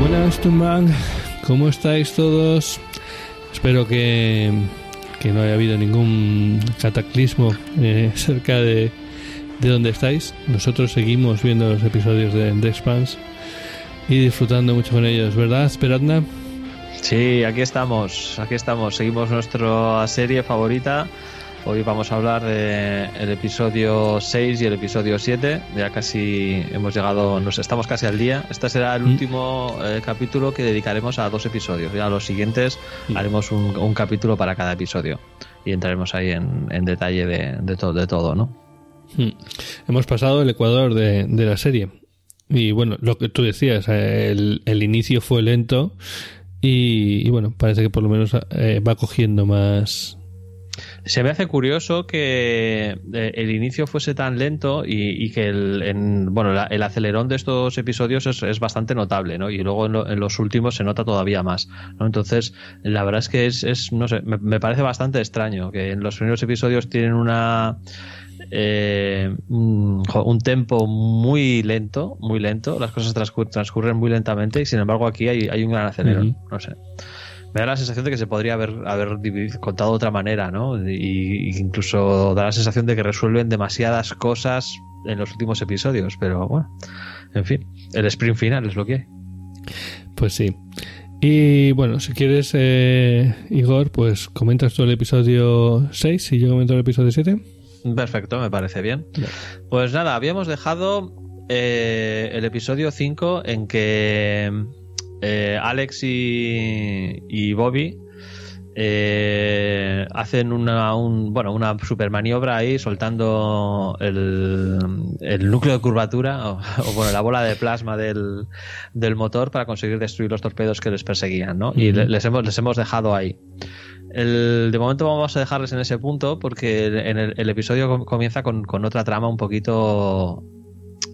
Buenas, Tumban. ¿Cómo estáis todos? Espero que, que no haya habido ningún cataclismo eh, cerca de, de donde estáis. Nosotros seguimos viendo los episodios de The Expanse y disfrutando mucho con ellos, ¿verdad, Esperadna? Sí, aquí estamos, aquí estamos. Seguimos nuestra serie favorita. Hoy vamos a hablar del episodio 6 y el episodio 7. Ya casi hemos llegado, nos estamos casi al día. Este será el Mm. último eh, capítulo que dedicaremos a dos episodios. Ya los siguientes Mm. haremos un, un capítulo para cada episodio y entraremos ahí en, en detalle de, de, to- de todo, ¿no? Hmm. Hemos pasado el ecuador de, de la serie. Y bueno, lo que tú decías, eh, el, el inicio fue lento y, y bueno, parece que por lo menos eh, va cogiendo más... Se me hace curioso que eh, el inicio fuese tan lento y, y que el, en- bueno, el acelerón de estos episodios es, es bastante notable, ¿no? Y luego en, lo- en los últimos se nota todavía más, ¿no? Entonces, la verdad es que es, es no sé, me, me parece bastante extraño que en los primeros episodios tienen una... eh, un, tempo muy lento, muy lento, las cosas transcur- transcurren muy lentamente y sin embargo aquí hay, hay un gran acelerón, Ujú. no sé me da la sensación de que se podría haber, haber contado de otra manera, ¿no? Y, y incluso da la sensación de que resuelven demasiadas cosas en los últimos episodios, pero bueno, en fin, el sprint final es lo que hay. Pues sí. Y bueno, si quieres, eh, Igor, pues comentas tú el episodio 6 y yo comento el episodio 7. Perfecto, me parece bien. Pues nada, habíamos dejado eh, el episodio 5 en que eh, Alex y, y Bobby eh, hacen una, un, bueno, una super maniobra ahí soltando el, el núcleo de curvatura o, o, bueno, la bola de plasma del, del motor para conseguir destruir los torpedos que les perseguían, ¿no? Y les hemos, les hemos dejado ahí. El- de momento vamos a dejarles en ese punto porque el, episodio com- comienza con, con otra trama un poquito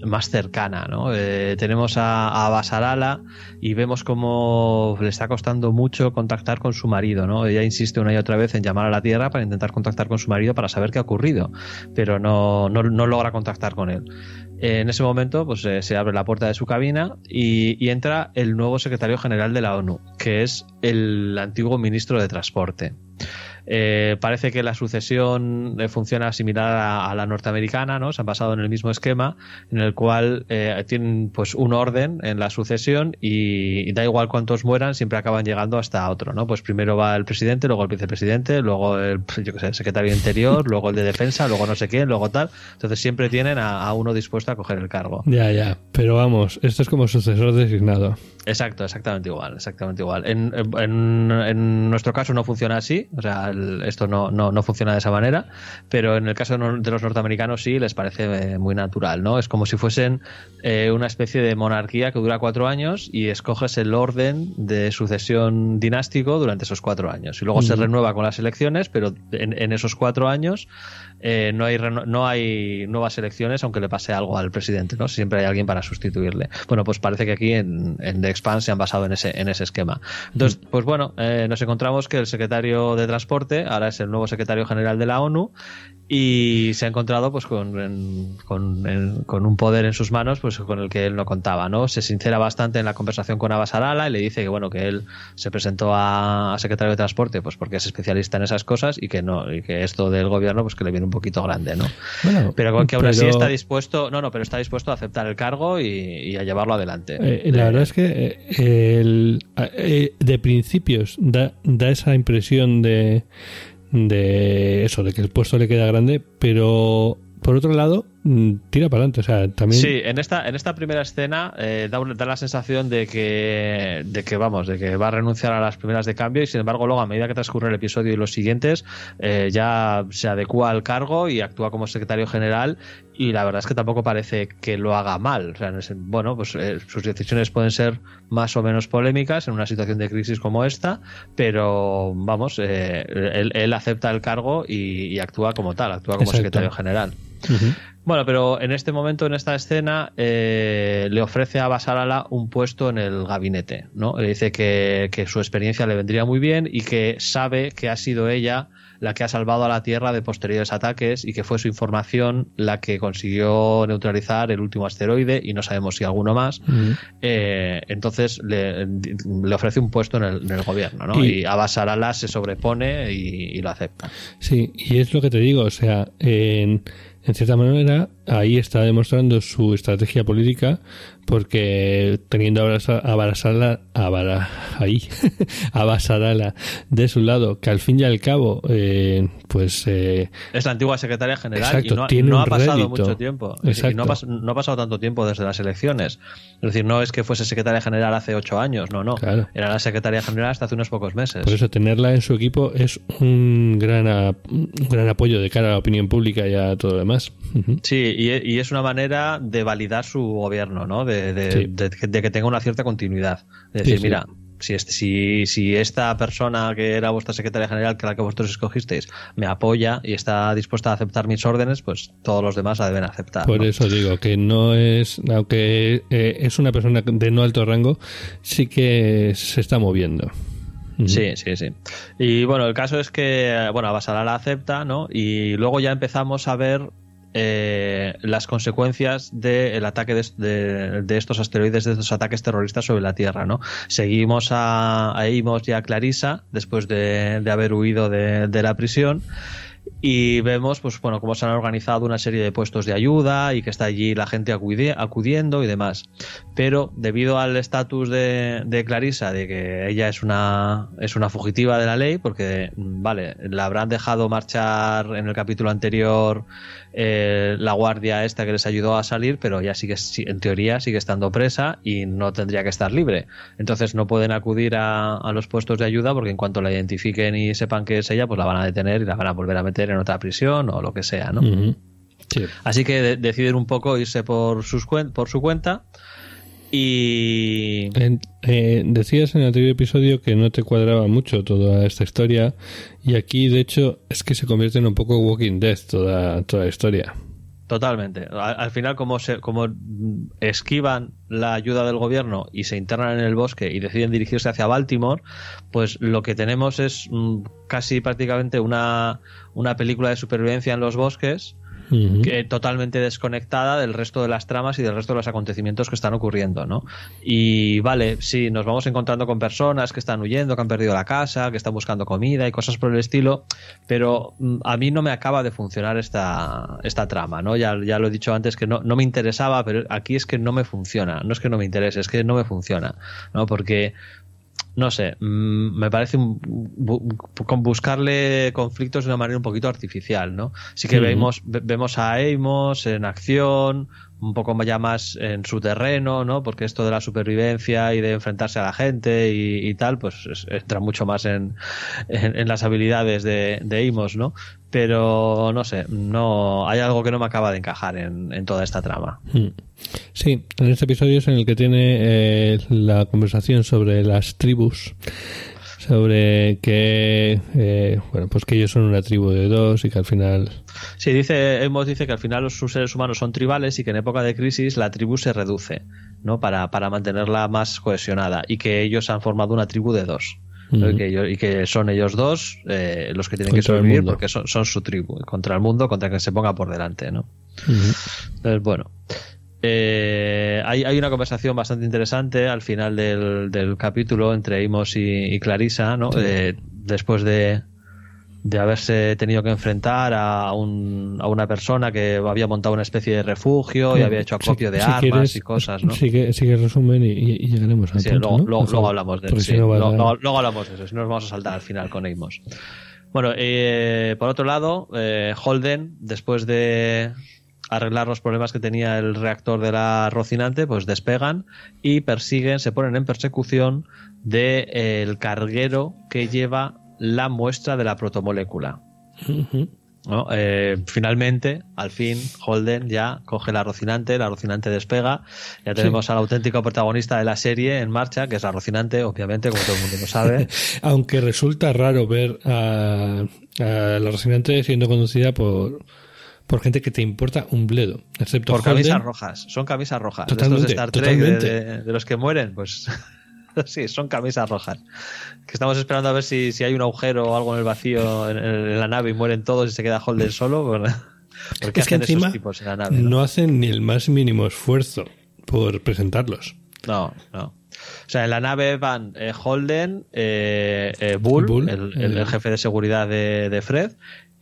más cercana, ¿no? Eh, tenemos a, a Basarala y vemos cómo le está costando mucho contactar con su marido, ¿no? Ella insiste una y otra vez en llamar a la Tierra para intentar contactar con su marido para saber qué ha ocurrido, pero no, no, no logra contactar con él. En ese momento, pues eh, se abre la puerta de su cabina y, y entra el nuevo secretario general de la ONU, que es el antiguo ministro de Transporte. Eh, parece que la sucesión eh, funciona similar a, la norteamericana, ¿no? Se han basado en el mismo esquema, en el cual eh, tienen pues un orden en la sucesión y, da igual cuántos mueran, siempre acaban llegando hasta otro, ¿no? Pues primero va el presidente, luego el vicepresidente, luego el, yo qué secretario interior, luego el de defensa, luego no sé quién, luego tal. Entonces siempre tienen a uno dispuesto a coger el cargo. Ya, ya. Pero vamos, esto es como sucesor designado. Exacto, exactamente igual, exactamente igual. En, en- en nuestro caso no funciona así, o sea, el- esto no, no, no funciona de esa manera, pero en el caso de los norteamericanos sí les parece eh, muy natural, ¿no? Es como si fuesen eh, una especie de monarquía que dura cuatro años y escoges el orden de sucesión dinástico durante esos cuatro años. Y luego se renueva con las elecciones, pero en, en esos cuatro años eh, no, hay no hay nuevas elecciones, aunque le pase algo al presidente, ¿no? Siempre hay alguien para sustituirle. Bueno, pues parece que aquí en, en The Expanse se han basado en ese, en ese esquema. Entonces, pues bueno, eh, nos encontramos que el secretario de Transporte ahora es el nuevo secretario general de la ONU y se ha encontrado pues con, en- con, en- con un poder en sus manos pues con el que él no contaba no se sincera bastante en la conversación con Abbas Arala y le dice que bueno que él se presentó a, a secretario de transporte pues porque es especialista en esas cosas y que no y que esto del gobierno pues que le viene un poquito grande no Bueno, pero que aún así está dispuesto no no pero está dispuesto a aceptar el cargo y, y a llevarlo adelante. Eh, la Eh, verdad es que eh, el- de principios da, da esa impresión de, de eso, de que el puesto le queda grande, pero por otro lado, tira para adelante. O sea, también. Sí, en esta, en esta primera escena eh, da, da la sensación de que, de que, vamos, de que va a renunciar a las primeras de cambio y sin embargo luego a medida que transcurre el episodio y los siguientes eh, ya se adecua al cargo y actúa como secretario general y la verdad es que tampoco parece que lo haga mal. O sea, bueno, pues eh, sus decisiones pueden ser más o menos polémicas en una situación de crisis como esta, pero vamos, eh, él, él acepta el cargo y, y actúa como tal, actúa como Exacto. secretario general. Bueno, pero en este momento, en esta escena, eh, le ofrece a Basarala un puesto en el gabinete, ¿no? Le dice que, que su experiencia le vendría muy bien y que sabe que ha sido ella la que ha salvado a la Tierra de posteriores ataques y que fue su información la que consiguió neutralizar el último asteroide y no sabemos si alguno más. Eh, entonces le, le, ofrece un puesto en el, en el gobierno, ¿no? Y, y Abasarala se sobrepone y, y, lo acepta. Sí, y es lo que te digo, o sea, en, en cierta manera ahí está demostrando su estrategia política porque teniendo a Barasala, a Bara, ahí, a Basarala de su lado, que al fin y al cabo, eh, pues... Eh, es la antigua secretaria general exacto, y no, tiene no ha pasado rédito. mucho tiempo. Exacto. Y no, ha pas, no, ha pasado tanto tiempo desde las elecciones. Es decir, no es que fuese secretaria general hace ocho años, no, no. Claro. Era la secretaria general hasta hace unos pocos meses. Por eso tenerla en su equipo es un gran, a, un gran apoyo de cara a la opinión pública y a todo lo demás. Uh -huh. Sí, y, y, es una manera de validar su gobierno, ¿no? De, de, sí. de, de que tenga una cierta continuidad. Es decir, sí, sí. mira, si, este, si, si, esta persona que era vuestra secretaria general, que la que vosotros escogisteis, me apoya y está dispuesta a aceptar mis órdenes, pues todos los demás la deben aceptar. Por ¿no? eso digo que no es, aunque eh, es una persona de no alto rango, sí que se está moviendo. Sí, sí, sí. Y bueno, el caso es que, bueno, Abasala la acepta, ¿no? Y luego ya empezamos a ver eh, las consecuencias del ataque de, de, de, estos asteroides, de estos ataques terroristas sobre la Tierra, ¿no? Seguimos a, a y a Clarissa después de, haber huido de, la prisión y vemos pues bueno cómo se han organizado una serie de puestos de ayuda y que está allí la gente acudi acudiendo y demás pero debido al estatus de, de, Clarissa de que ella es una es una fugitiva de la ley porque vale la habrán dejado marchar en el capítulo anterior eh, la guardia esta que les ayudó a salir pero ya sigue en teoría sigue estando presa y no tendría que estar libre entonces no pueden acudir a, a los puestos de ayuda porque en cuanto la identifiquen y sepan que es ella pues la van a detener y la van a volver a meter en otra prisión o lo que sea, ¿no? Uh -huh. sí. Así que de deciden un poco irse por, sus por su cuenta y... Eh, decías en el anterior episodio que no te cuadraba mucho toda esta historia y aquí de hecho es que se convierte en un poco Walking Dead toda, toda la historia. Totalmente. Al, al, final, como, se, como esquivan la ayuda del gobierno y se internan en el bosque y deciden dirigirse hacia Baltimore, pues lo que tenemos es mmm, casi prácticamente una, una película de supervivencia en los bosques Totalmente desconectada del resto de las tramas y del resto de los acontecimientos que están ocurriendo, ¿no? Y vale, sí, nos vamos encontrando con personas que están huyendo, que han perdido la casa, que están buscando comida y cosas por el estilo, pero mm, a mí no me acaba de funcionar esta, esta trama, ¿no? Ya, ya lo he dicho antes que no, no me interesaba, pero aquí es que no me funciona, no es que no me interese, es que no me funciona, ¿no? Porque no sé, mmm, me parece un, bu buscarle conflictos de una manera un poquito artificial, ¿no? Sí que uh -huh. vemos, vemos a Amos en acción, un poco ya más en su terreno, ¿no? Porque esto de la supervivencia y de enfrentarse a la gente y, y tal, pues es, entra mucho más en, en, en las habilidades de, de, Amos, ¿no? Pero no sé, no hay algo que no me acaba de encajar en, en toda esta trama. Hmm. Sí, en este episodio es en el que tiene eh, la conversación sobre las tribus sobre que eh, bueno pues que ellos son una tribu de dos y que al final sí dice hemos dice que al final los seres humanos son tribales y que en época de crisis la tribu se reduce no para, para mantenerla más cohesionada y que ellos han formado una tribu de dos uh -huh. que ellos, y, que son ellos dos eh, los que tienen contra que sobrevivir porque son, son, su tribu contra el mundo contra que se ponga por delante no uh -huh. entonces bueno eh, hay, hay, una conversación bastante interesante al final del, del capítulo entre Imos y, y Clarissa, ¿no? Sí. Eh, después de, de haberse tenido que enfrentar a, un, a, una persona que había montado una especie de refugio y había hecho acopio si, de si armas quieres, y cosas, ¿no? Sí que, sí que resumen y, y llegaremos a sí, punto, luego, ¿no? luego, luego, hablamos de eso. No luego, hablamos de eso, si no nos vamos a saltar al final con Amos. Bueno, eh, por otro lado, eh, Holden, después de arreglar los problemas que tenía el reactor de la Rocinante, pues despegan y persiguen, se ponen en persecución del de, eh, carguero que lleva la muestra de la protomolécula. Uh -huh. ¿No? Eh, finalmente, al fin, Holden ya coge la Rocinante, la Rocinante despega, ya tenemos sí. al auténtico protagonista de la serie en marcha, que es la Rocinante, obviamente, como todo el mundo lo sabe. Aunque resulta raro ver a, a la Rocinante siendo conducida por por gente que te importa un bledo. Excepto Por Holden. camisas rojas. Son camisas rojas. De estos Totalmente, de Star Trek, de, de- de los que mueren, pues. sí, son camisas rojas. Que estamos esperando a ver si, si hay un agujero o algo en el vacío en, en la nave y mueren todos y se queda Holden solo. ¿Por qué Es que hacen encima esos tipos en la nave? no no? hacen ni el más mínimo esfuerzo por presentarlos. No, no. O sea, en la nave van eh, Holden, eh, eh, Bull, Bull, el, el- el- el jefe de seguridad de, de Fred,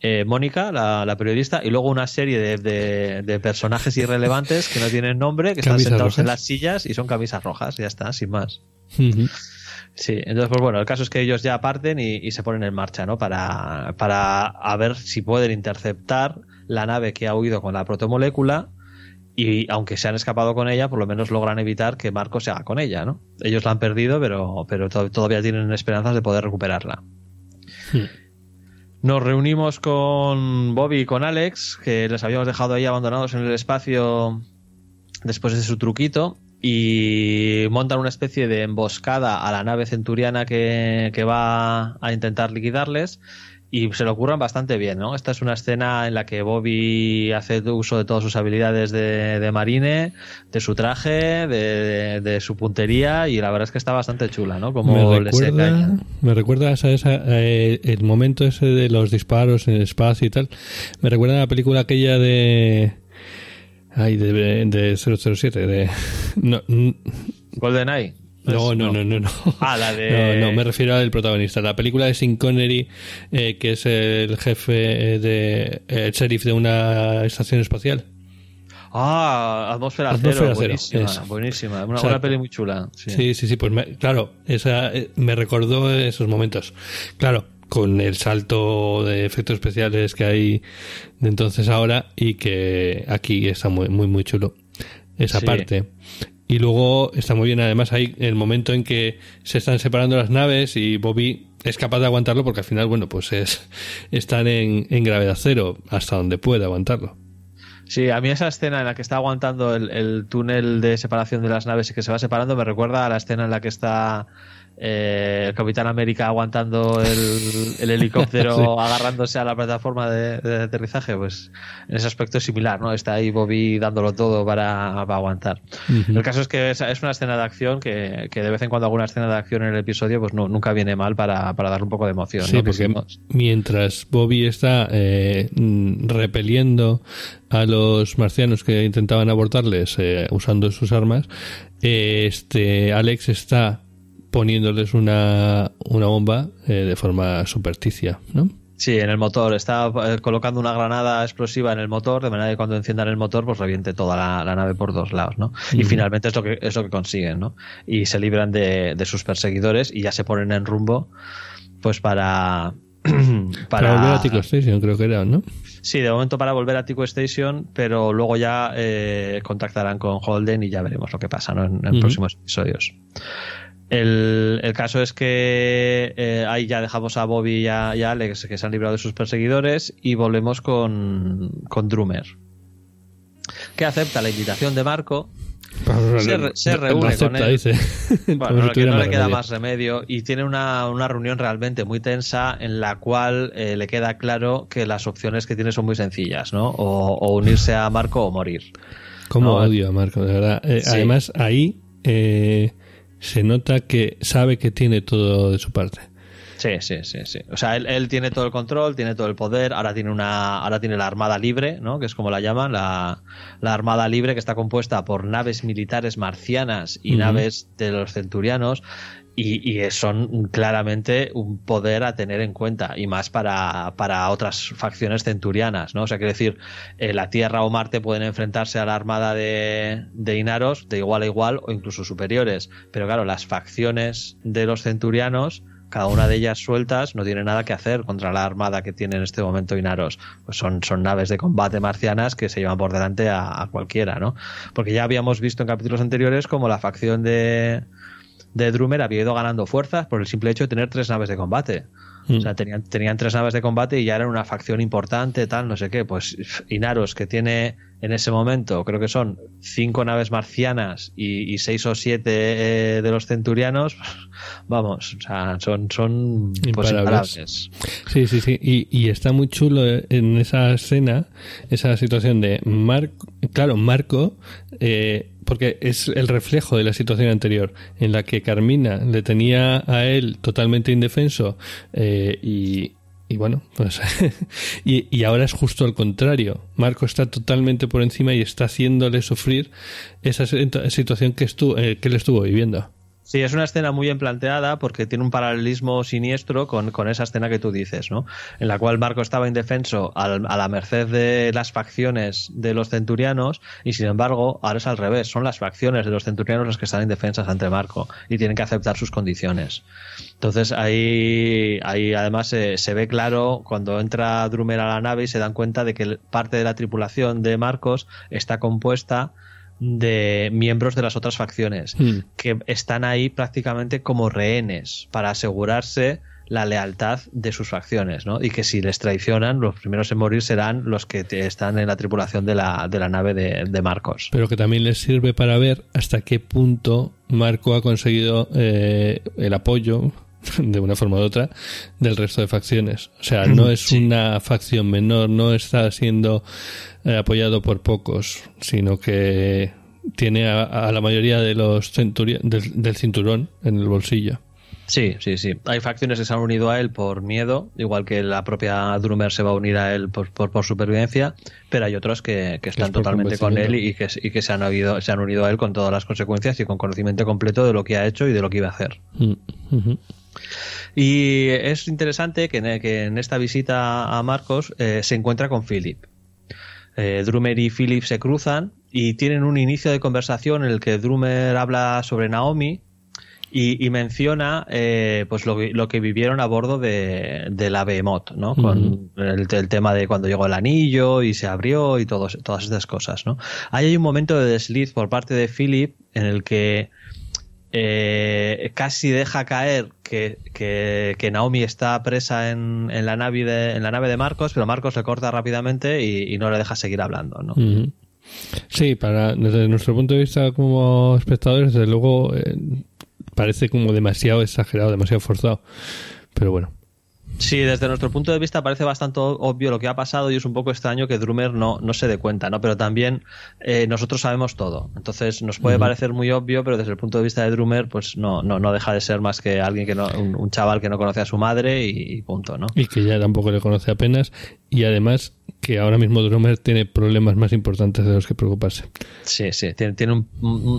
eh, Mónica, la, la periodista, y luego una serie de, de- de personajes irrelevantes que no tienen nombre, que están sentados en las sillas y son camisas rojas, ya está, sin más. Sí, entonces, pues bueno, el caso es que ellos ya parten y, y se ponen en marcha, ¿no? Para, para a ver si pueden interceptar la nave que ha huido con la protomolécula y aunque se han escapado con ella, por lo menos logran evitar que Marco se haga con ella, ¿no? Ellos la han perdido, pero, pero to- todavía tienen esperanzas de poder recuperarla. Nos reunimos con Bobby y con Alex, que les habíamos dejado ahí abandonados en el espacio después de su truquito, y montan una especie de emboscada a la nave centuriana que, que va a intentar liquidarles. Y se lo ocurran bastante bien, ¿no? Esta es una escena en la que Bobby hace uso de todas sus habilidades de, de marine, de su traje, de, de su puntería, y la verdad es que está bastante chula, ¿no? Como me recuerda, me recuerda a esa, eh, el momento ese de los disparos en el espacio y tal. Me recuerda a la película aquella de. Ay, de, de 007. De, no, GoldenEye. no, no, no, no, no. Ah, la de- No, no, me refiero al protagonista. La película de Sin Connery, eh, que es el jefe eh, de. eh, el sheriff de una estación espacial. Ah, Atmósfera, Atmósfera Cero, Cero, buenísima, esa. buenísima. Una, Exacto. una peli muy chula. Sí. Sí, sí, sí, pues me- claro, esa eh, me recordó esos momentos. Claro, con el salto de efectos especiales que hay de entonces a ahora y que aquí está muy, muy, muy chulo. Esa Sí. parte. Y luego está muy bien, además, hay el momento en que se están separando las naves y Bobby es capaz de aguantarlo porque al final, bueno, pues es están en, en gravedad cero hasta donde puede aguantarlo. Sí, a mí esa escena en la que está aguantando el, el túnel de separación de las naves y que se va separando me recuerda a la escena en la que está eh, el Capitán América aguantando el, el helicóptero Sí. agarrándose a la plataforma de, de aterrizaje. Pues en ese aspecto es similar, ¿no? Está ahí Bobby dándolo todo para, para aguantar. El caso es que es, es una escena de acción que, que de vez en cuando alguna escena de acción en el episodio pues no, nunca viene mal para, para darle un poco de emoción. Sí, porque no- mientras Bobby está eh, repeliendo a los marcianos que intentaban abortarles eh, usando sus armas, este Alex está poniéndoles una, una bomba eh, de forma supersticia, ¿no? Sí, en el motor. Está eh, colocando una granada explosiva en el motor, de manera que cuando enciendan el motor, pues reviente toda la, la nave por dos lados, ¿no? Y finalmente es lo que es lo que consiguen, ¿no? Y se libran de, de sus perseguidores y ya se ponen en rumbo, pues para. Para, volver a Tico Station, creo que era, ¿no? Sí, de momento para volver a Tico Station, pero luego ya eh, contactarán con Holden y ya veremos lo que pasa ¿no? en, en próximos episodios. El, el caso es que eh, ahí ya dejamos a Bobby y a, y a Alex que se han librado de sus perseguidores y volvemos con, con Drummer. Que acepta la invitación de Marco. Se re- se reúne acepta, con él. dice. Bueno, no, que le queda más remedio y tiene una, una reunión realmente muy tensa en la cual eh, le queda claro que las opciones que tiene son muy sencillas, ¿no? O, o unirse a Marco o morir. Cómo No, odio a Marco, de verdad. Eh, Sí. Además, ahí eh, se nota que sabe que tiene todo de su parte. Sí, sí, sí, sí. O sea, él, él tiene todo el control, tiene todo el poder, ahora tiene una, ahora tiene la Armada Libre, ¿no? Que es como la llaman, la, la Armada Libre que está compuesta por naves militares marcianas y naves de los centurianos. Y, son claramente un poder a tener en cuenta y más para, para otras facciones centurianas, ¿no? O sea, quiero decir, eh, la Tierra o Marte pueden enfrentarse a la armada de, de Inaros de igual a igual o incluso superiores, pero claro, las facciones de los centurianos cada una de ellas sueltas no tiene nada que hacer contra la armada que tiene en este momento Inaros. Pues son, son naves de combate marcianas que se llevan por delante a, a cualquiera, ¿no? Porque ya habíamos visto en capítulos anteriores como la facción de, de Drummer había ido ganando fuerzas por el simple hecho de tener tres naves de combate. Mm. O sea, tenían, tenían tres naves de combate y ya eran una facción importante, tal, no sé qué. Pues Inaros, que tiene en ese momento, creo que son cinco naves marcianas y, seis o siete eh, de los centurianos, vamos, o sea, son, son pues. Sí, sí, sí. Y, está muy chulo en esa escena, esa situación de Marco, claro, Marco, eh, porque es el reflejo de la situación anterior, en la que Carmina le tenía a él totalmente indefenso eh, y, y bueno, pues y, ahora es justo al contrario. Marco está totalmente por encima y está haciéndole sufrir esa situación que, estuvo, eh, que él estuvo viviendo. Sí, es una escena muy bien planteada porque tiene un paralelismo siniestro con, esa escena que tú dices, ¿no? En la cual Marco estaba indefenso a la merced de las facciones de los centurianos y sin embargo ahora es al revés, son las facciones de los centurianos las que están indefensas ante Marco y tienen que aceptar sus condiciones. Entonces ahí, ahí además se ve claro cuando entra Drumer a la nave y se dan cuenta de que parte de la tripulación de Marcos está compuesta de miembros de las otras facciones hmm. que están ahí prácticamente como rehenes para asegurarse la lealtad de sus facciones, ¿no? Y que si les traicionan, los primeros en morir serán los que están en la tripulación de la, de la nave de, Marcos. Pero que también les sirve para ver hasta qué punto Marco ha conseguido eh, el apoyo de una forma u otra del resto de facciones. O sea, no es una facción menor, no está siendo eh, apoyado por pocos, sino que tiene a, la mayoría de los del, cinturón en el bolsillo. Sí, sí, sí. Hay facciones que se han unido a él por miedo, igual que la propia Drummer se va a unir a él por, por, supervivencia, pero hay otros que, están totalmente con él y que, y que se, han habido, se han unido a él con todas las consecuencias y con conocimiento completo de lo que ha hecho y de lo que iba a hacer. Mm, y es interesante que en, esta visita a Marcos eh, se encuentra con Philip. Eh, Drummer y Philip se cruzan y tienen un inicio de conversación en el que Drummer habla sobre Naomi y, menciona eh, pues lo, que vivieron a bordo de, la Behemoth, ¿no? Con el, tema de cuando llegó el anillo y se abrió y todas estas cosas, ¿no? Ahí hay un momento de desliz por parte de Philip en el que eh, casi deja caer que, que, Naomi está presa en, en, la nave de, en la nave de Marcos, pero Marcos le corta rápidamente y, no le deja seguir hablando. ¿no? Sí, para, desde nuestro punto de vista como espectadores, desde luego eh, parece como demasiado exagerado, demasiado forzado. Pero bueno. Sí, desde nuestro punto de vista parece bastante obvio lo que ha pasado y es un poco extraño que Drummer no, no se dé cuenta, ¿no? Pero también eh, nosotros sabemos todo. Entonces nos puede parecer muy obvio, pero desde el punto de vista de Drummer, pues no, no, no deja de ser más que alguien que no, un, chaval que no conoce a su madre y, punto, ¿no? Y que ya tampoco le conoce apenas. Y además que ahora mismo Drummer tiene problemas más importantes de los que preocuparse. Sí, sí, tiene, tiene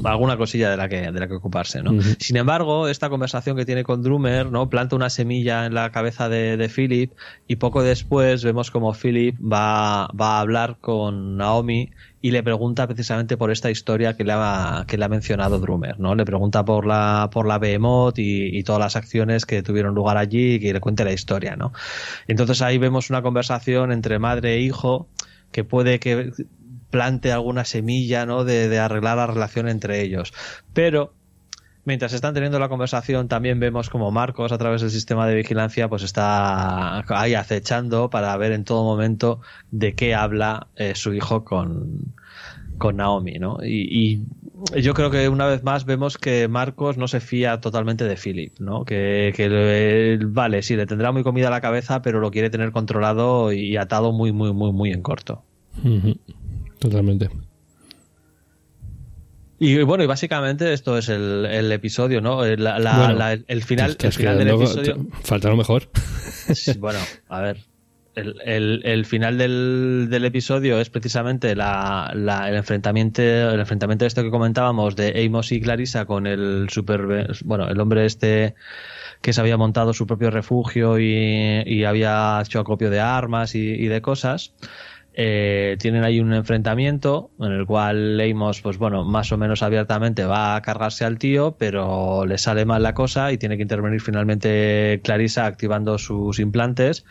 alguna cosilla de la que, de la que ocuparse, ¿no? Sin embargo, esta conversación que tiene con Drummer, ¿no? Planta una semilla en la cabeza de, de Philip y poco después vemos como Philip va, va a hablar con Naomi y le pregunta precisamente por esta historia que le ha, que le ha mencionado Drummer, ¿no? Le pregunta por la, por la Behemoth y, todas las acciones que tuvieron lugar allí y que le cuente la historia, ¿no? Entonces ahí vemos una conversación entre madre e hijo que puede que plante alguna semilla, ¿no? De, de arreglar la relación entre ellos. Pero mientras están teniendo la conversación, también vemos como Marcos, a través del sistema de vigilancia, pues está ahí acechando para ver en todo momento de qué habla eh, su hijo con, con Naomi, ¿no? Y, yo creo que una vez más vemos que Marcos no se fía totalmente de Philip, ¿no? Que, que vale, sí, le tendrá muy comida a la cabeza, pero lo quiere tener controlado y atado muy, muy, muy, muy en corto. Totalmente. Y bueno, y básicamente esto es el, episodio, ¿no? el final, el final del episodio. Falta lo mejor. bueno, a ver. El, final del, episodio es precisamente la, el enfrentamiento el enfrentamiento de esto que comentábamos de Amos y Clarissa con el super bueno el hombre este que se había montado su propio refugio y, había hecho acopio de armas y de cosas eh, tienen ahí un enfrentamiento en el cual Leimos, pues bueno, más o menos abiertamente va a cargarse al tío, pero le sale mal la cosa y tiene que intervenir finalmente Clarissa activando sus implantes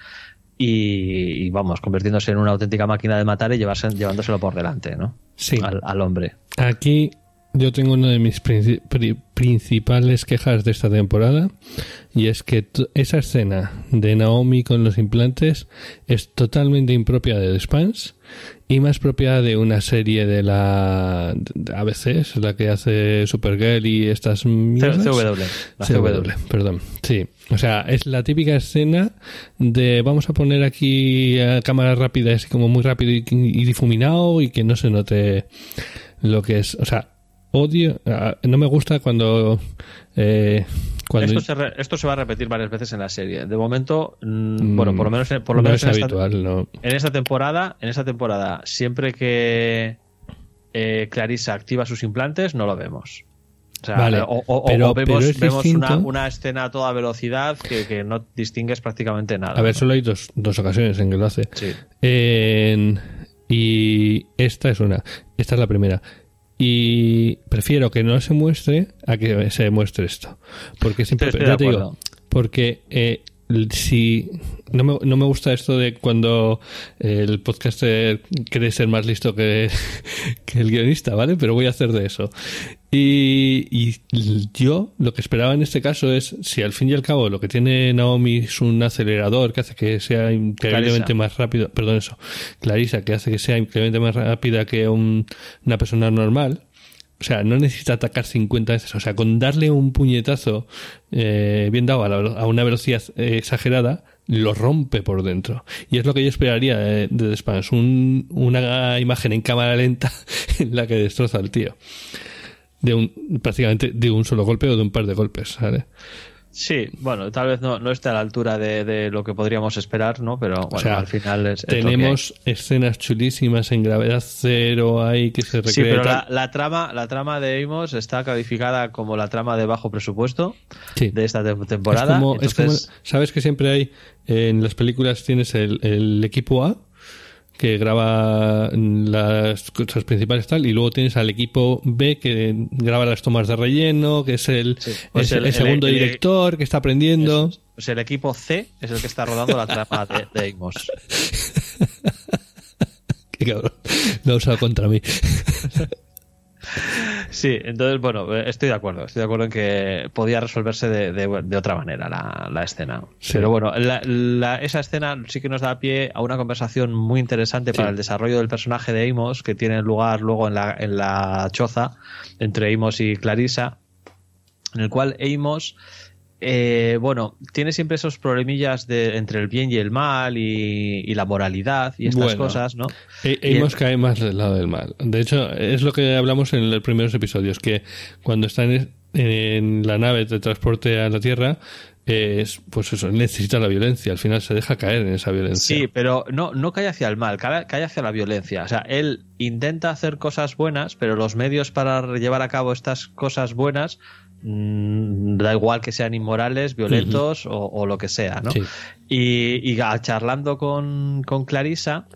y, vamos, convirtiéndose en una auténtica máquina de matar y llevarse, llevándoselo por delante, ¿no? Sí. Al, hombre. Aquí yo tengo uno de mis principales quejas de esta temporada y es que esa escena de Naomi con los implantes es totalmente impropia de The Spans y más propia de una serie de la ABC, la que hace Supergirl y estas mierdas. CW, la CW, perdón. Sí, o sea, es la típica escena de vamos a poner aquí a cámara rápida, así como muy rápido y, y difuminado y que no se note lo que es, o sea, odio, ah, no me gusta cuando... Eh, cuando... Esto, se esto, se va a repetir varias veces en la serie. De momento, mm, bueno, por lo menos, por lo menos en, habitual, esta, en esta temporada, en esta temporada, siempre que eh, Clarissa activa sus implantes, no lo vemos. O sea, vale, o, pero, vemos, vemos una, una, escena a toda velocidad que, que, no distingues prácticamente nada. A ver, solo hay dos, dos ocasiones en que lo hace. Sí. y esta es una. Esta es la primera y prefiero que no se muestre a que se muestre esto. Porque siempre, te digo, porque eh, si no me, no me gusta esto de cuando el podcaster cree ser más listo que, el guionista, ¿vale? Pero voy a hacer de eso. Y, yo lo que esperaba en este caso es si al fin y al cabo lo que tiene Naomi es un acelerador que hace que sea increíblemente más rápido, perdón eso, Clarisa, que hace que sea increíblemente más rápida que una persona normal, o sea, no necesita atacar 50 veces. O sea, con darle un puñetazo eh, bien dado a, una velocidad eh, exagerada, lo rompe por dentro. Y es lo que yo esperaría de, de The Un, una imagen en cámara lenta en la que destroza al tío. De un, prácticamente de un solo golpe o de un par de golpes, ¿sabes? Sí, bueno, tal vez no, no esté a la altura de, lo que podríamos esperar, ¿no? Pero bueno, al final es. tenemos escenas chulísimas en gravedad cero ahí que se recrean. Sí, pero la, trama, la trama de Amos está calificada como la trama de bajo presupuesto de esta temporada. Es como, Sabes que siempre hay en las películas tienes el, el equipo A que graba las cosas principales tal y luego tienes al equipo B que graba las tomas de relleno que es el, pues el, segundo director que está aprendiendo. Pues el equipo C es el que está rodando la trama de, de qué cabrón. Lo ha usado contra mí Sí, entonces, bueno, estoy de acuerdo. Estoy de acuerdo en que podía resolverse de, otra manera la, escena. Pero bueno, esa escena sí que nos da pie a una conversación muy interesante para el desarrollo del personaje de Amos, que tiene lugar luego en la, en la choza entre Amos y Clarissa, en el cual Amos eh, bueno, tiene siempre esos problemillas de, entre el bien y el mal y, la moralidad y estas cosas, ¿no? Hemos cae más del lado del mal. De hecho, es lo que hablamos en los primeros episodios, que cuando están en la nave de transporte a la Tierra, es, pues eso, necesita la violencia, al final se deja caer en esa violencia. Sí, pero no, no cae hacia el mal, cae, hacia la violencia. O sea, él intenta hacer cosas buenas, pero los medios para llevar a cabo estas cosas buenas da igual que sean inmorales, violentos o, lo que sea, ¿no? Y, charlando con, con Clarisa,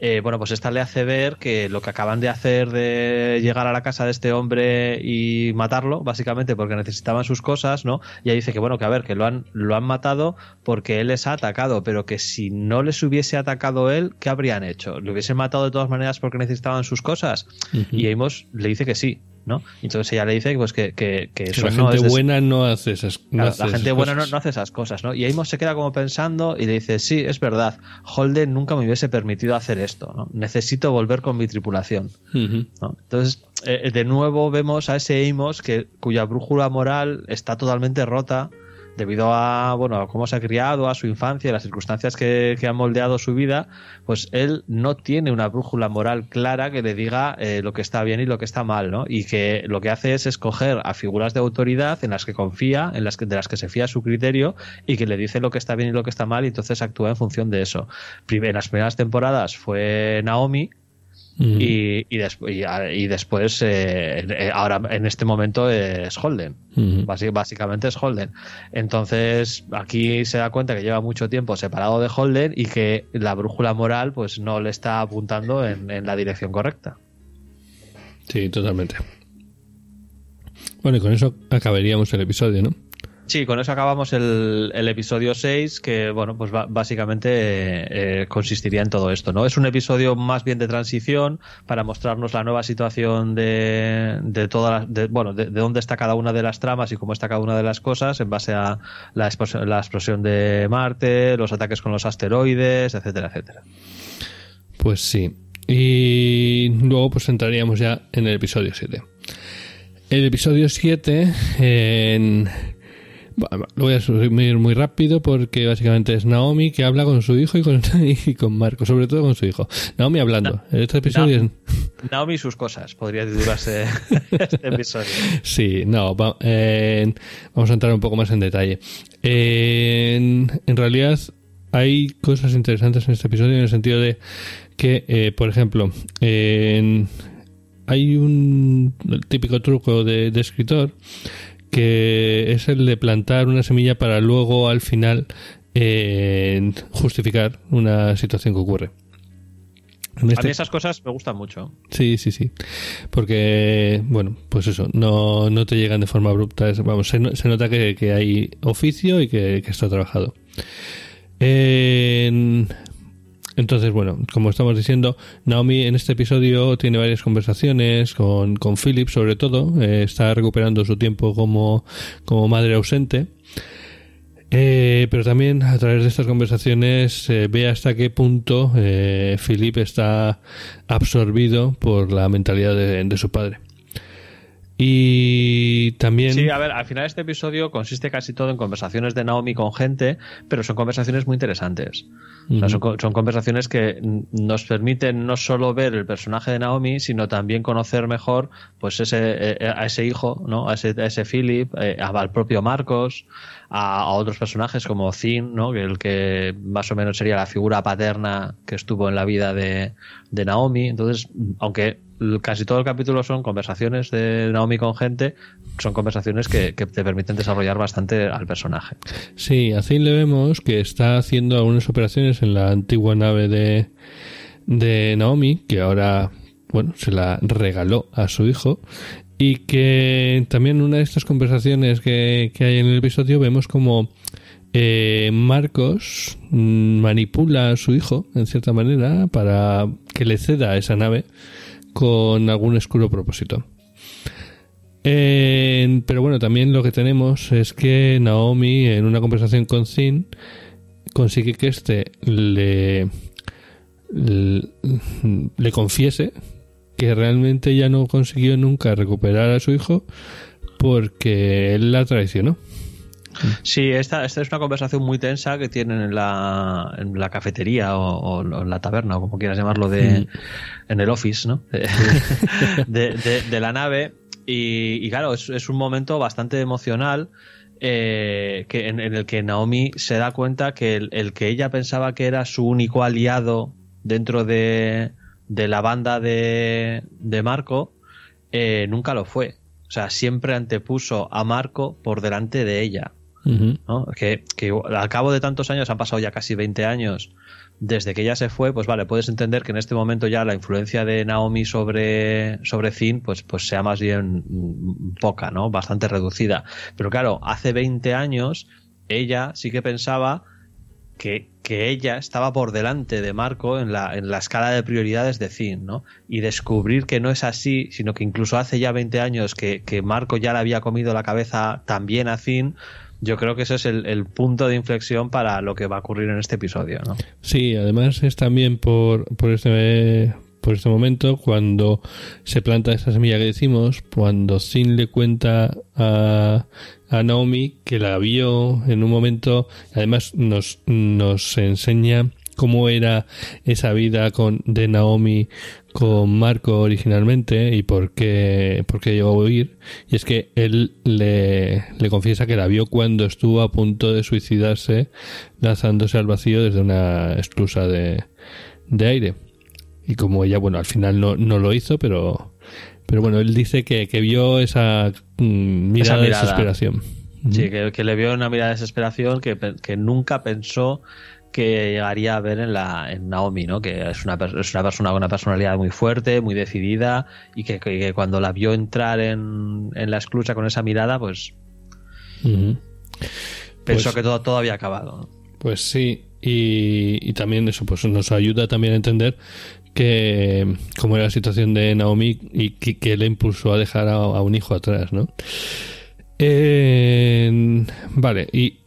eh, bueno, pues esta le hace ver que lo que acaban de hacer de llegar a la casa de este hombre y matarlo, básicamente porque necesitaban sus cosas, ¿no? Y ahí dice que bueno, que a ver, que lo han, lo han matado porque él les ha atacado, pero que si no les hubiese atacado él, ¿qué habrían hecho? ¿Le hubiesen matado de todas maneras porque necesitaban sus cosas? Y Amos le dice que sí, ¿no? Entonces ella le dice pues que, que, que, la gente buena no hace esas, la gente buena no, hace esas cosas, ¿no? Y Amos se queda como pensando y le dice, sí, es verdad, Holden nunca me hubiese permitido hacer esto, ¿no? Necesito volver con mi tripulación, Entonces, eh, de nuevo vemos a ese Amos que, cuya brújula moral está totalmente rota debido a bueno a cómo se ha criado, a su infancia, a las circunstancias que, han moldeado su vida, pues él no tiene una brújula moral clara que le diga eh, lo que está bien y lo que está mal, ¿no? Y que lo que hace es escoger a figuras de autoridad en las que confía, en las que, de las que se fía su criterio y que le dice lo que está bien y lo que está mal y entonces actúa en función de eso. En las primeras temporadas fue Naomi, y, y, y, después, eh, eh, ahora en este momento es Holden. básicamente es Holden. Entonces, aquí se da cuenta que lleva mucho tiempo separado de Holden y que la brújula moral pues no le está apuntando en, en la dirección correcta. Sí, totalmente. Bueno, y con eso acabaríamos el episodio, ¿no? Sí, con eso acabamos el, episodio 6, que bueno, pues básicamente eh, consistiría en todo esto, ¿no? Es un episodio más bien de transición para mostrarnos la nueva situación de, de todas las, bueno, de, de dónde está cada una de las tramas y cómo está cada una de las cosas en base a la explosión de Marte, los ataques con los asteroides, etcétera, etcétera. Pues sí. Y luego pues entraríamos ya en el episodio 7. El episodio 7 en... Lo voy a resumir muy rápido porque básicamente es Naomi que habla con su hijo y con, y con Marco, sobre todo con su hijo. Naomi hablando. Este episodio es... Naomi y sus cosas, podría titularse este episodio. Sí, no, va- en- vamos a entrar un poco más en detalle. En, en realidad hay cosas interesantes en este episodio en el sentido de que, eh, por ejemplo, en- hay un típico truco de, de escritor que es el de plantar una semilla para luego al final eh, justificar una situación que ocurre. A este- mí esas cosas me gustan mucho. Sí, sí, sí. Porque, bueno, pues eso, no, no te llegan de forma abrupta. Vamos, se nota que, que hay oficio y que, que está trabajado. En- entonces, bueno, como estamos diciendo, Naomi en este episodio tiene varias conversaciones con, con Philip, sobre todo. Eh, está recuperando su tiempo como, como madre ausente. Eh, pero también a través de estas conversaciones eh, ve hasta qué punto eh, Philip está absorbido por la mentalidad de, de su padre. Y también... Sí, a ver, al final este episodio consiste casi todo en conversaciones de Naomi con gente, pero son conversaciones muy interesantes. O sea, son, co- son conversaciones que nos permiten no solo ver el personaje de Naomi, sino también conocer mejor pues ese, eh, a ese hijo, ¿no? A ese, a ese Philip, eh, al propio Marcos, a, otros personajes como Zin, ¿no? Que el que más o menos sería la figura paterna que estuvo en la vida de, de Naomi. Entonces, aunque casi todo el capítulo son conversaciones de Naomi con gente, son conversaciones que, que te permiten desarrollar bastante al personaje. Sí, a Zane le vemos que está haciendo algunas operaciones en la antigua nave de, de Naomi, que ahora, bueno, se la regaló a su hijo. Y que también en una de estas conversaciones que, que hay en el episodio vemos como eh, Marcos mm, manipula a su hijo, en cierta manera, para que le ceda esa nave con algún oscuro propósito. Pero bueno, también lo que tenemos es que Naomi, en una conversación con Zin, consigue que le, le, le confiese que realmente ya no consiguió nunca recuperar a su hijo porque él la traicionó. Sí, esta, esta es una conversación muy tensa que tienen en la, en la cafetería o, o en la taberna, o como quieras llamarlo, de, en el office, ¿no? De, de- de la nave. Y, y claro, es, es un momento bastante emocional eh, que, en, en el que Naomi se da cuenta que el, el que ella pensaba que era su único aliado dentro de, de la banda de, de Marco, eh, nunca lo fue. O sea, siempre antepuso a Marco por delante de ella. Que, que al cabo de tantos años, han pasado ya casi 20 años desde que ella se fue, pues vale, puedes entender que en este momento ya la influencia de Naomi sobre, sobre Zin, pues, pues sea más bien poca, ¿no? Bastante reducida. Pero claro, hace 20 años ella sí que pensaba que, ella estaba por delante de Marco en la, en la escala de prioridades de Zin, ¿no? Y descubrir que no es así, sino que incluso hace ya 20 años que, que Marco ya le había comido la cabeza también a Zin, yo creo que ese es el, el punto de inflexión para lo que va a ocurrir en este episodio, ¿no? Sí, además es también por, por este por este momento cuando se planta esa semilla que decimos, cuando Zin le cuenta a, a Naomi que la vio en un momento, además nos, nos enseña cómo era esa vida con de Naomi con Marco originalmente y por qué, por qué llegó a huir. Y es que él le, le confiesa que la vio cuando estuvo a punto de suicidarse lanzándose al vacío desde una esclusa de, de aire. Y como ella, bueno, al final no, no lo hizo, pero, pero bueno, él dice que, que vio esa mm, mirada, Esa de desesperación. Sí, que, que le vio una mirada de desesperación que, que nunca pensó que llegaría a ver en la en Naomi, ¿no? Que es una, es una persona con una personalidad muy fuerte, muy decidida y que, que- que cuando la vio entrar en, en la esclusa con esa mirada, pues. Pensó Pues- que todo, todo había acabado. ¿no? Pues sí, y, y también eso pues nos ayuda también a entender que cómo era la situación de Naomi y que, le impulsó a dejar a, un hijo atrás, ¿no? Vale, y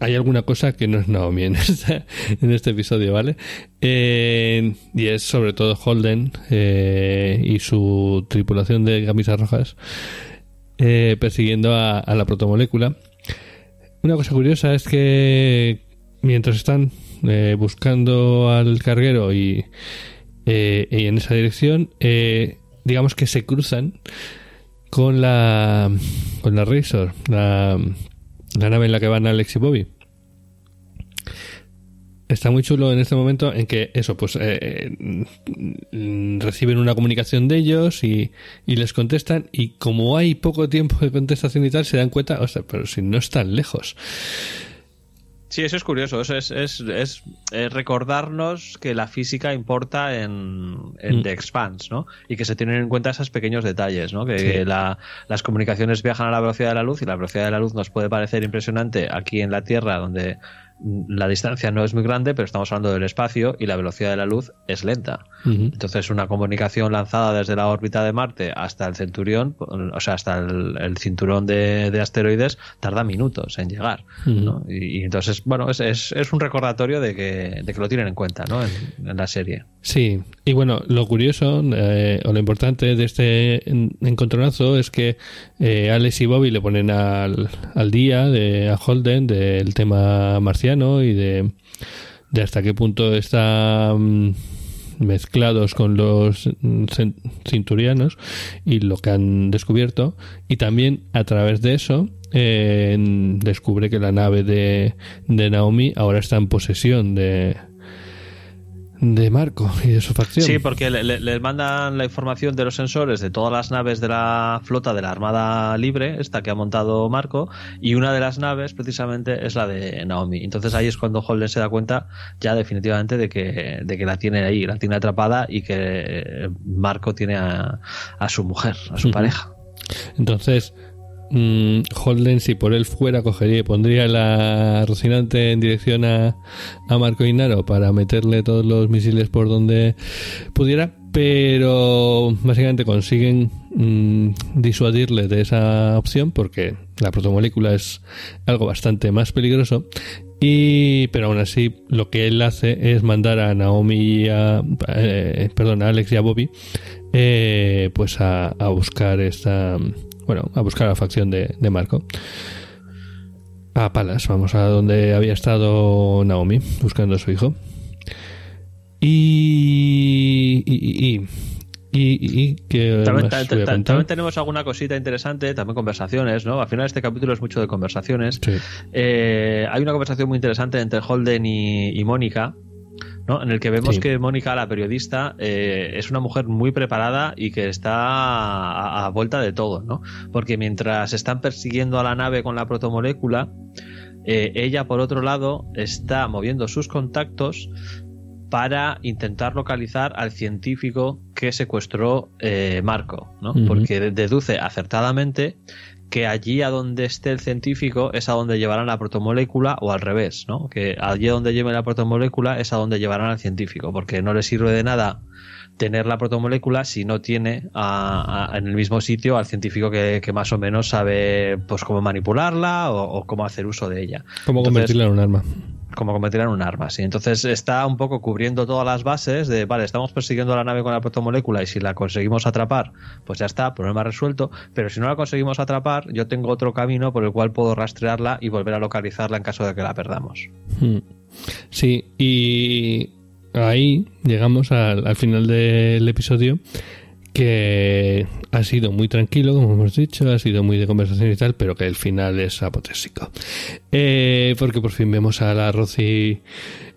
hay alguna cosa que no es Naomi en, este episodio, ¿vale? Y es sobre todo Holden eh, y su tripulación de camisas rojas eh, persiguiendo a, a la protomolécula. Una cosa curiosa es que mientras están eh, buscando al carguero y, eh, y en esa dirección, eh, digamos que se cruzan con la con la Razor, la, la nave en la que van Alex y Bobby. Está muy chulo en este momento en que eso, pues eh, mm, reciben una comunicación de ellos y, y les contestan y como hay poco tiempo de contestación y tal, se dan cuenta, o sea, pero si no están lejos. Sí, eso es curioso. Eso es, es, es, es recordarnos que la física importa en, en Mm. The Expanse, ¿no? Y que se tienen en cuenta esos pequeños detalles, ¿no? Que Sí. la- las comunicaciones viajan a la velocidad de la luz y la velocidad de la luz nos puede parecer impresionante aquí en la Tierra, donde la distancia no es muy grande, pero estamos hablando del espacio y la velocidad de la luz es lenta. Entonces, una comunicación lanzada desde la órbita de Marte hasta el Centurión, o sea, hasta el, el cinturón de, de asteroides, tarda minutos en llegar. ¿no? y, y entonces, bueno, es, es, es un recordatorio de que, de que lo tienen en cuenta ¿no? en, en la serie. Sí, y bueno, lo curioso eh, o lo importante de este en- encontronazo es que eh, Alex y Bobby le ponen al, al día de, a Holden del tema y de, hasta qué punto están mezclados con los mm, cinturianos y lo que han descubierto. Y también a través de eso eh, descubre que la nave de Naomi ahora está en posesión de de Marco y de su facción. Sí, porque le, le- les mandan la información de los sensores de todas las naves de la flota de la Armada Libre, esta que ha montado Marco, y una de las naves precisamente es la de Naomi. Entonces ahí es cuando Holden se da cuenta ya definitivamente de que, de que la tiene ahí, la tiene atrapada y que eh, Marco tiene a, a su mujer, a su pareja. Entonces, mm, Holden, si por él fuera, cogería y pondría la Rocinante en dirección a, a Marco Inaro para meterle todos los misiles por donde pudiera, pero básicamente consiguen mm, disuadirle de esa opción porque la protomolécula es algo bastante más peligroso. Y, pero aún así, lo que él hace es mandar a Naomi y a, eh, perdón, a Alex y a Bobby, eh, pues a, a buscar esta, bueno, a buscar a la facción de, de Marco. A Palas, vamos a donde había estado Naomi buscando a su hijo. Y. y, y, y, y- que También, ta- ta- también tenemos alguna cosita interesante, también conversaciones, ¿no? Al final este capítulo es mucho de conversaciones. Sí. Eh, hay una conversación muy interesante entre Holden y Mónica, ¿no? En el que vemos Sí. que Mónica, la periodista, eh, es una mujer muy preparada y que está a, a vuelta de todo, ¿no? Porque mientras están persiguiendo a la nave con la protomolécula, eh, ella, por otro lado, está moviendo sus contactos para intentar localizar al científico que secuestró eh, Marco, ¿no? Porque de- deduce acertadamente que allí a donde esté el científico es a donde llevarán la protomolécula o al revés, ¿no? Que allí a donde lleve la protomolécula es a donde llevarán al científico, porque no le sirve de nada tener la protomolécula si no tiene a- a- en el mismo sitio al científico que, que más o menos sabe pues cómo manipularla o, o cómo hacer uso de ella. ¿Cómo Entonces, convertirla en un arma? Como en un arma, sí. Entonces está un poco cubriendo todas las bases de, vale, estamos persiguiendo a la nave con la protomolécula y si la conseguimos atrapar, pues ya está, problema resuelto. Pero si no la conseguimos atrapar, yo tengo otro camino por el cual puedo rastrearla y volver a localizarla en caso de que la perdamos. Mm. Sí, y ahí llegamos al final del episodio que ha sido muy tranquilo, como hemos dicho, ha sido muy de conversación y tal, pero que el final es apotésico. Eh, porque por fin vemos a la Rosy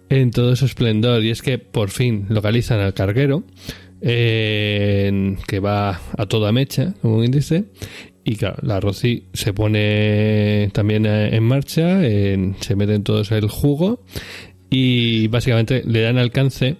en todo su esplendor y es que por fin localizan al carguero eh, que va a toda mecha, como bien dice, y claro, la Rosy se pone también eh, en marcha, se meten todos el jugo y básicamente le dan alcance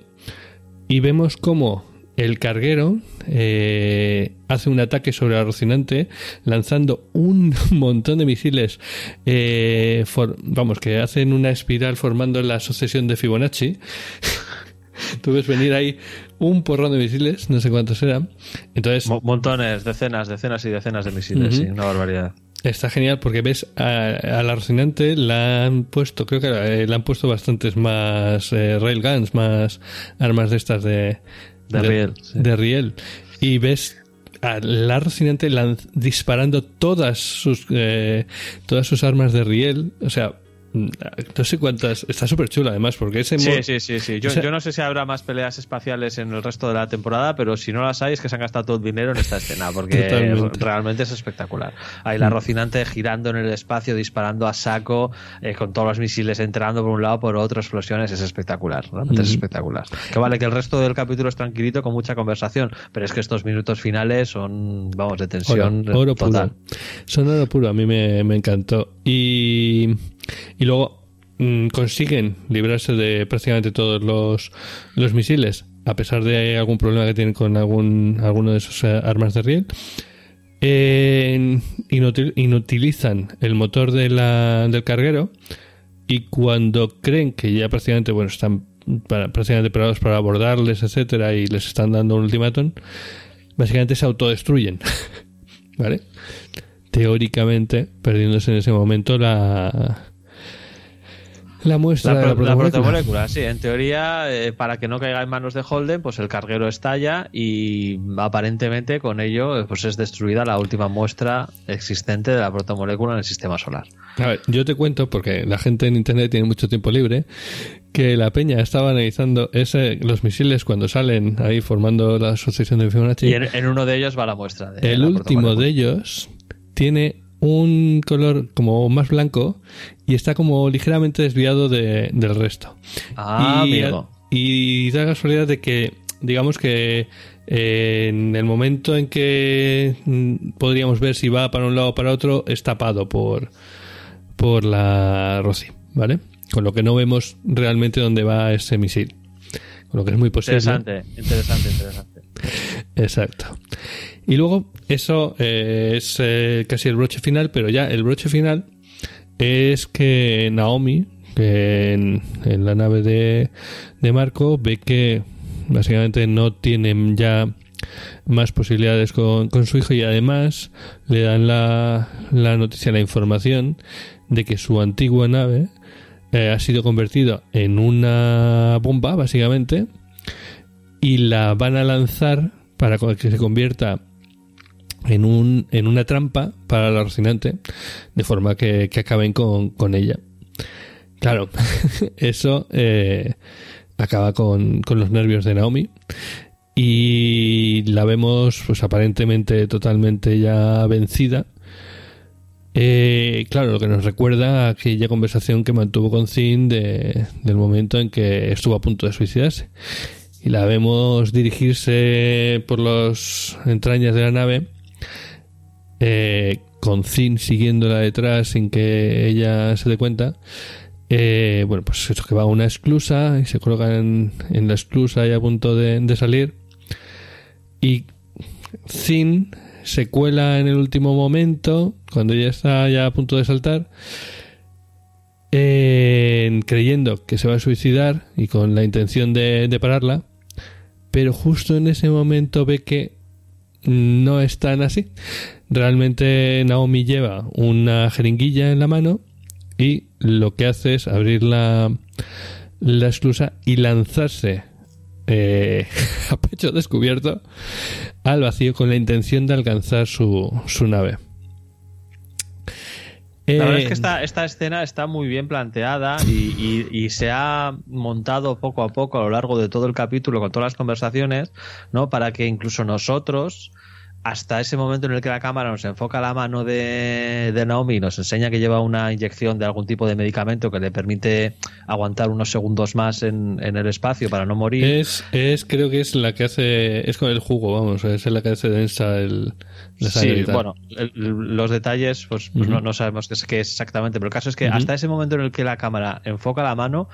y vemos cómo el carguero eh, hace un ataque sobre la Rocinante lanzando un montón de misiles, eh, for- vamos, que hacen una espiral formando la sucesión de Fibonacci. Tú ves venir ahí un porrón de misiles, no sé cuántos eran. Entonces, Mo- montones, decenas, decenas y decenas de misiles, sí, una barbaridad. Está genial porque ves a, a la Rocinante la han puesto, creo que eh, le han puesto bastantes más eh, railguns, más armas de estas de, De riel, sí. de riel. Y ves a la lanz- disparando todas sus eh, todas sus armas de riel, o sea, no sé cuántas, está súper chula además porque ese Sí, sí, sí, sí. Yo, o sea- yo no sé si habrá más peleas espaciales en el resto de la temporada, pero si no las hay es que se han gastado todo el dinero en esta escena, porque Totalmente. realmente es espectacular. Ahí la Rocinante girando en el espacio, disparando a saco, eh, con todos los misiles entrando por un lado, por otro, explosiones, es espectacular, realmente es Ujú. espectacular. Que vale que el resto del capítulo es tranquilito, con mucha conversación, pero es que estos minutos finales son, vamos, de tensión oro, oro total. puro. Son oro puro, a mí me, me encantó. Y, y luego mm, consiguen librarse de prácticamente todos los, los misiles, a pesar de algún problema que tienen con algún alguno de sus eh, armas de riel. Eh, inutil- inutilizan el motor de la- del carguero y cuando creen que ya prácticamente bueno están para- prácticamente preparados para abordarles etcétera y les están dando un ultimátum básicamente se autodestruyen ¿vale? teóricamente perdiéndose en ese momento la la muestra La, de la pro- la protomolécula. sí. En teoría, eh, para que no caiga en manos de Holden, pues el carguero estalla y aparentemente con ello eh, pues es destruida la última muestra existente de la protomolécula en el sistema solar. A ver, yo te cuento, porque la gente en internet tiene mucho tiempo libre, que la peña estaba analizando ese, los misiles cuando salen ahí formando la asociación de Fibonacci. Y en, en uno de ellos va la muestra. De el la último de ellos tiene un color como más blanco y está como ligeramente desviado de- del resto. Ah, y, amigo. y da la casualidad de que, digamos que eh, en el momento en que mm, podríamos ver si va para un lado o para otro, es tapado por, por la Rossi, ¿vale? Con lo que no vemos realmente dónde va ese misil. Con lo que es muy posible. Interesante, interesante, interesante. Exacto. Y luego, eso eh, es eh, casi el broche final, pero ya el broche final es que Naomi, que en, la nave de, de Marco, ve que básicamente no tienen ya más posibilidades con, con su hijo y además le dan la, la noticia, la información de que su antigua nave eh, ha sido convertida en una bomba, básicamente, y la van a lanzar para que se convierta en, un, en una trampa para la Rocinante, de forma que, que acaben con, con ella. Claro, eso eh, acaba con, con los nervios de Naomi y la vemos pues aparentemente totalmente ya vencida. Eh, claro, lo que nos recuerda a aquella conversación que mantuvo con Zin de, del momento en que estuvo a punto de suicidarse y la vemos dirigirse por las entrañas de la nave eh, con Zin siguiéndola detrás sin que ella se dé cuenta eh, bueno pues eso que va a una esclusa y se coloca en, la esclusa y a punto de, salir. Y Zin se cuela en el último momento cuando ella está ya a punto de saltar en- creyendo que se va a suicidar y con la intención de pararla, pero justo en ese momento ve que no es tan así. Realmente Naomi lleva una jeringuilla en la mano y lo que hace es abrir la, la esclusa y lanzarse eh, a pecho descubierto al vacío con la intención de alcanzar su, su nave. La verdad es Eh, que esta, esta escena está muy bien planteada y, y- y se ha montado poco a poco a lo largo de todo el capítulo con todas las conversaciones, ¿no? Para que incluso nosotros, hasta ese momento en el que la cámara nos enfoca la mano de, de Naomi y nos enseña que lleva una inyección de algún tipo de medicamento que le permite aguantar unos segundos más en, en el espacio para no morir. Es, es, creo que es la que hace, es con el jugo, vamos, es la que hace densa el, la Sí, bueno, el- los detalles, pues, pues no, no sabemos qué es, qué es exactamente, pero el caso es que hasta ese momento en el que la cámara enfoca la mano,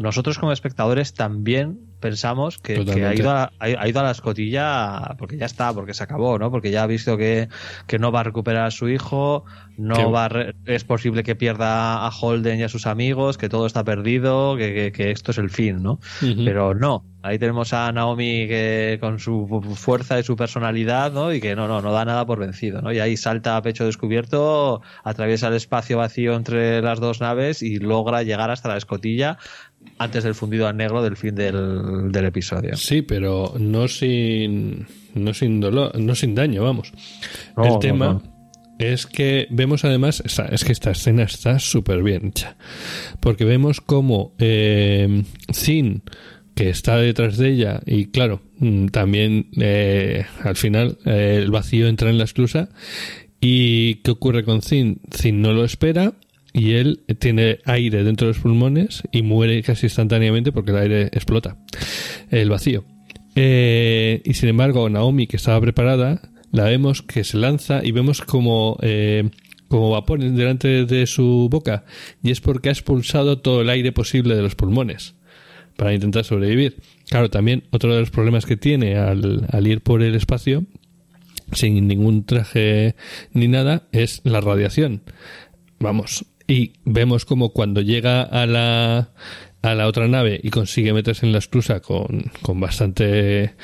nosotros como espectadores también pensamos que, ha, ido a, ha ido a la escotilla porque ya está, porque se acabó, ¿no? Porque ya ha visto que, que no va a recuperar a su hijo, no va a re- es posible que pierda a Holden y a sus amigos, que todo está perdido, que, que- que esto es el fin, ¿no? Pero no, ahí tenemos a Naomi que con su fuerza y su personalidad, ¿no? Y que no, no, no da nada por vencido, ¿no? Y ahí salta a pecho descubierto, atraviesa el espacio vacío entre las dos naves y logra llegar hasta la escotilla antes del fundido a negro del fin del, del episodio. Sí, pero no sin, no sin dolor, no sin daño, vamos. No, el tema no. es que vemos además, es que esta escena está súper bien hecha, porque vemos como eh, Zin, que está detrás de ella, y claro, mm, también eh, al final eh, el vacío entra en la esclusa, y ¿qué ocurre con Zin? Zin no lo espera, y él tiene aire dentro de los pulmones y muere casi instantáneamente porque el aire explota el vacío. Eh, y sin embargo, Naomi, que estaba preparada, la vemos que se lanza y vemos como, eh, como vapor delante de su boca. Y es porque ha expulsado todo el aire posible de los pulmones para intentar sobrevivir. Claro, también otro de los problemas que tiene al, al ir por el espacio sin ningún traje ni nada es la radiación. Vamos, y vemos como cuando llega a la, a la otra nave y consigue meterse en la esclusa con, con bastante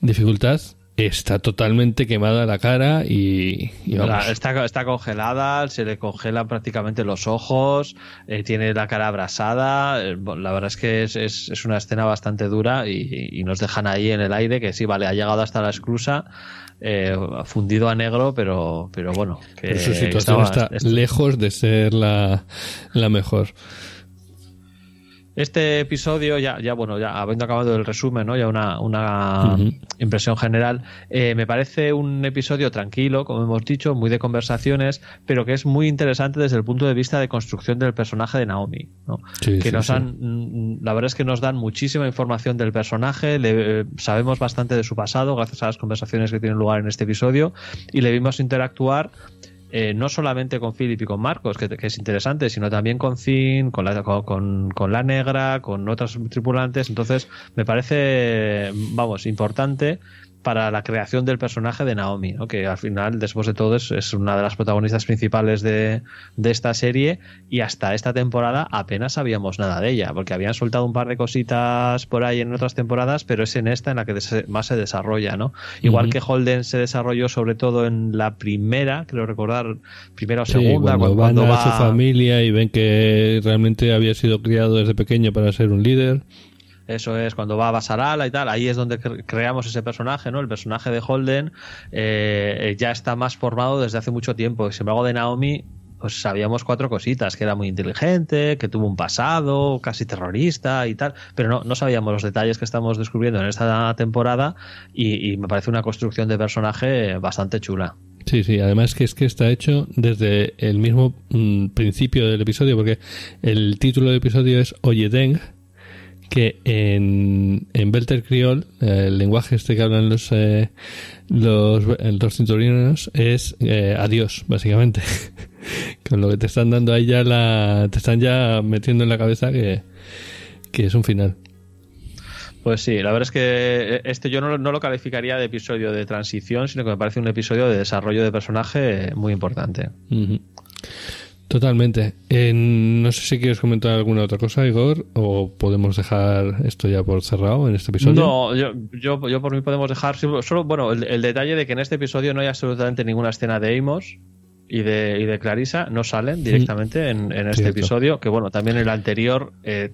dificultad, está totalmente quemada la cara y, y vamos. La- está, está congelada, se le congelan prácticamente los ojos, eh, tiene la cara abrasada. eh, la verdad es que es, es- es una escena bastante dura y, y nos dejan ahí en el aire que sí, vale, ha llegado hasta la esclusa, eh, fundido a negro, pero, pero bueno. Que Pero su situación estaba- está lejos de ser la, la mejor. Este episodio, ya, ya bueno, ya habiendo acabado el resumen, ¿no? Ya una, una impresión general. eh, me parece un episodio tranquilo, como hemos dicho, muy de conversaciones, pero que es muy interesante desde el punto de vista de construcción del personaje de Naomi, ¿no? Sí, que sí, nos han, mm, la verdad es que nos dan muchísima información del personaje, le, eh, sabemos bastante de su pasado gracias a las conversaciones que tienen lugar en este episodio y le vimos interactuar eh, no solamente con Philip y con Marcos, que, que es interesante, sino también con Finn, con la, con, con- la negra, con otros tripulantes. Entonces, me parece, vamos, importante para la creación del personaje de Naomi, ¿no? que al final, después de todo, es, es una de las protagonistas principales de, de esta serie y hasta esta temporada apenas sabíamos nada de ella, porque habían soltado un par de cositas por ahí en otras temporadas, pero es en esta en la que más se desarrolla, ¿no? Igual que Holden se desarrolló sobre todo en la primera, creo recordar, primera o Sí, segunda, cuando, cuando, van a va- su familia y ven que realmente había sido criado desde pequeño para ser un líder. Eso es, cuando va a Basarala y tal, ahí es donde cre- creamos ese personaje, ¿no? El personaje de Holden eh, ya está más formado desde hace mucho tiempo. Sin embargo, de Naomi, pues sabíamos cuatro cositas, que era muy inteligente, que tuvo un pasado casi terrorista y tal, pero no, no sabíamos los detalles que estamos descubriendo en esta temporada y, me parece una construcción de personaje bastante chula. Sí, sí, además que es que está hecho desde el mismo mm, principio del episodio, porque el título del episodio es Oyedeng, que en, en Belter Criol, eh, el lenguaje este que hablan los eh, los, eh, los cinturiones, es eh, adiós, básicamente. Con lo que te están dando ahí ya la, te están ya metiendo en la cabeza que, que es un final. Pues sí, la verdad es que este yo no, lo- no lo calificaría de episodio de transición, sino que me parece un episodio de desarrollo de personaje muy importante. Ujú. Totalmente. Eh, no sé si quieres comentar alguna otra cosa, Igor, o podemos dejar esto ya por cerrado en este episodio. No, yo, yo, yo por mí podemos dejar solo, bueno, el, el detalle de que en este episodio no hay absolutamente ninguna escena de Amos y de, y de Clarissa, no salen directamente en, en este Cierto. episodio, que bueno, también el anterior, eh,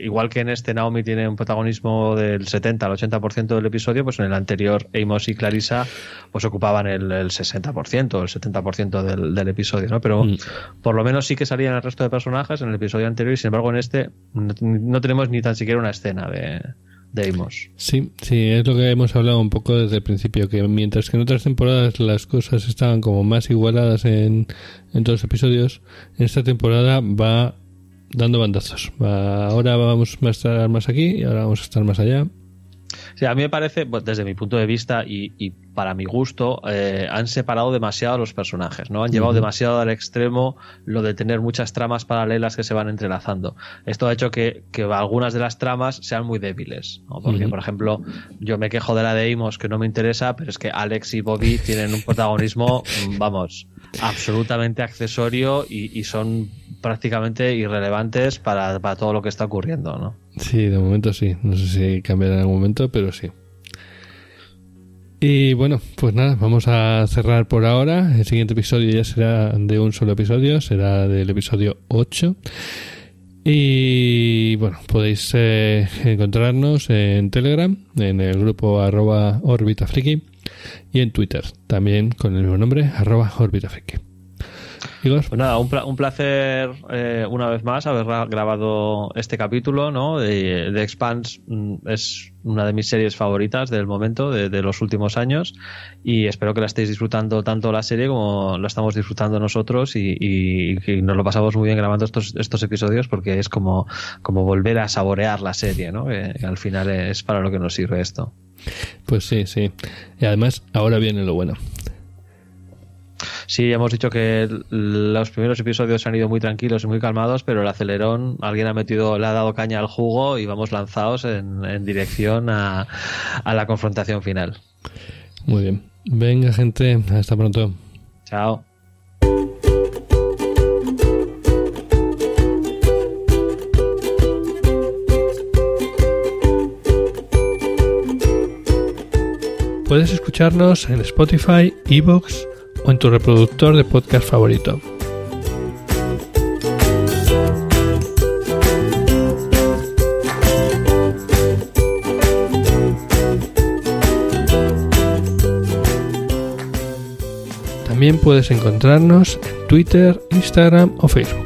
igual que en este Naomi tiene un protagonismo del 70 al 80% del episodio, pues en el anterior Amos y Clarissa pues ocupaban el, el 60%, el 70% del, del episodio, ¿no? Pero Mm. por lo menos sí que salían el resto de personajes en el episodio anterior y sin embargo en este no, no tenemos ni tan siquiera una escena de, de Amos. Sí, sí, es lo que hemos hablado un poco desde el principio, que mientras que en otras temporadas las cosas estaban como más igualadas en, en todos los episodios, en esta temporada va dando bandazos. Va- ahora vamos a estar más aquí y ahora vamos a estar más allá. Sí, a mí me parece, pues, desde mi punto de vista, y, y para mi gusto, eh, han separado demasiado a los personajes, ¿no? Han llevado demasiado al extremo lo de tener muchas tramas paralelas que se van entrelazando. Esto ha hecho que, algunas de las tramas sean muy débiles, Porque, por ejemplo, yo me quejo de la de Imos que no me interesa, pero es que Alex y Bobby tienen un protagonismo, vamos, absolutamente accesorio y, son prácticamente irrelevantes para, para, todo lo que está ocurriendo, ¿no? Sí, de momento sí. No sé si cambiará en algún momento, pero sí. Y bueno, pues nada, vamos a cerrar por ahora. El siguiente episodio ya será de un solo episodio, será del episodio 8. Y bueno, podéis eh, encontrarnos en Telegram, en el grupo arroba orbitafriki y en Twitter, también con el mismo nombre, arroba orbitafriki. Pues nada, un, placer eh, una vez más haber grabado este capítulo, ¿no? De, de Expanse mm, es una de mis series favoritas del momento, de, los últimos años, y espero que la estéis disfrutando tanto la serie como la estamos disfrutando nosotros y, y, nos lo pasamos muy bien grabando estos, estos episodios porque es como, como volver a saborear la serie, ¿no? que al final es para lo que nos sirve esto. Pues sí, sí. Y además, ahora viene lo bueno. Sí, hemos dicho que los primeros episodios han ido muy tranquilos y muy calmados, pero el acelerón, alguien ha metido, le ha dado caña al jugo y vamos lanzados en, dirección a, a la confrontación final. Muy bien. Venga, gente, hasta pronto. Chao. Puedes escucharnos en Spotify, Evox, o en tu reproductor de podcast favorito. También puedes encontrarnos en Twitter, Instagram o Facebook.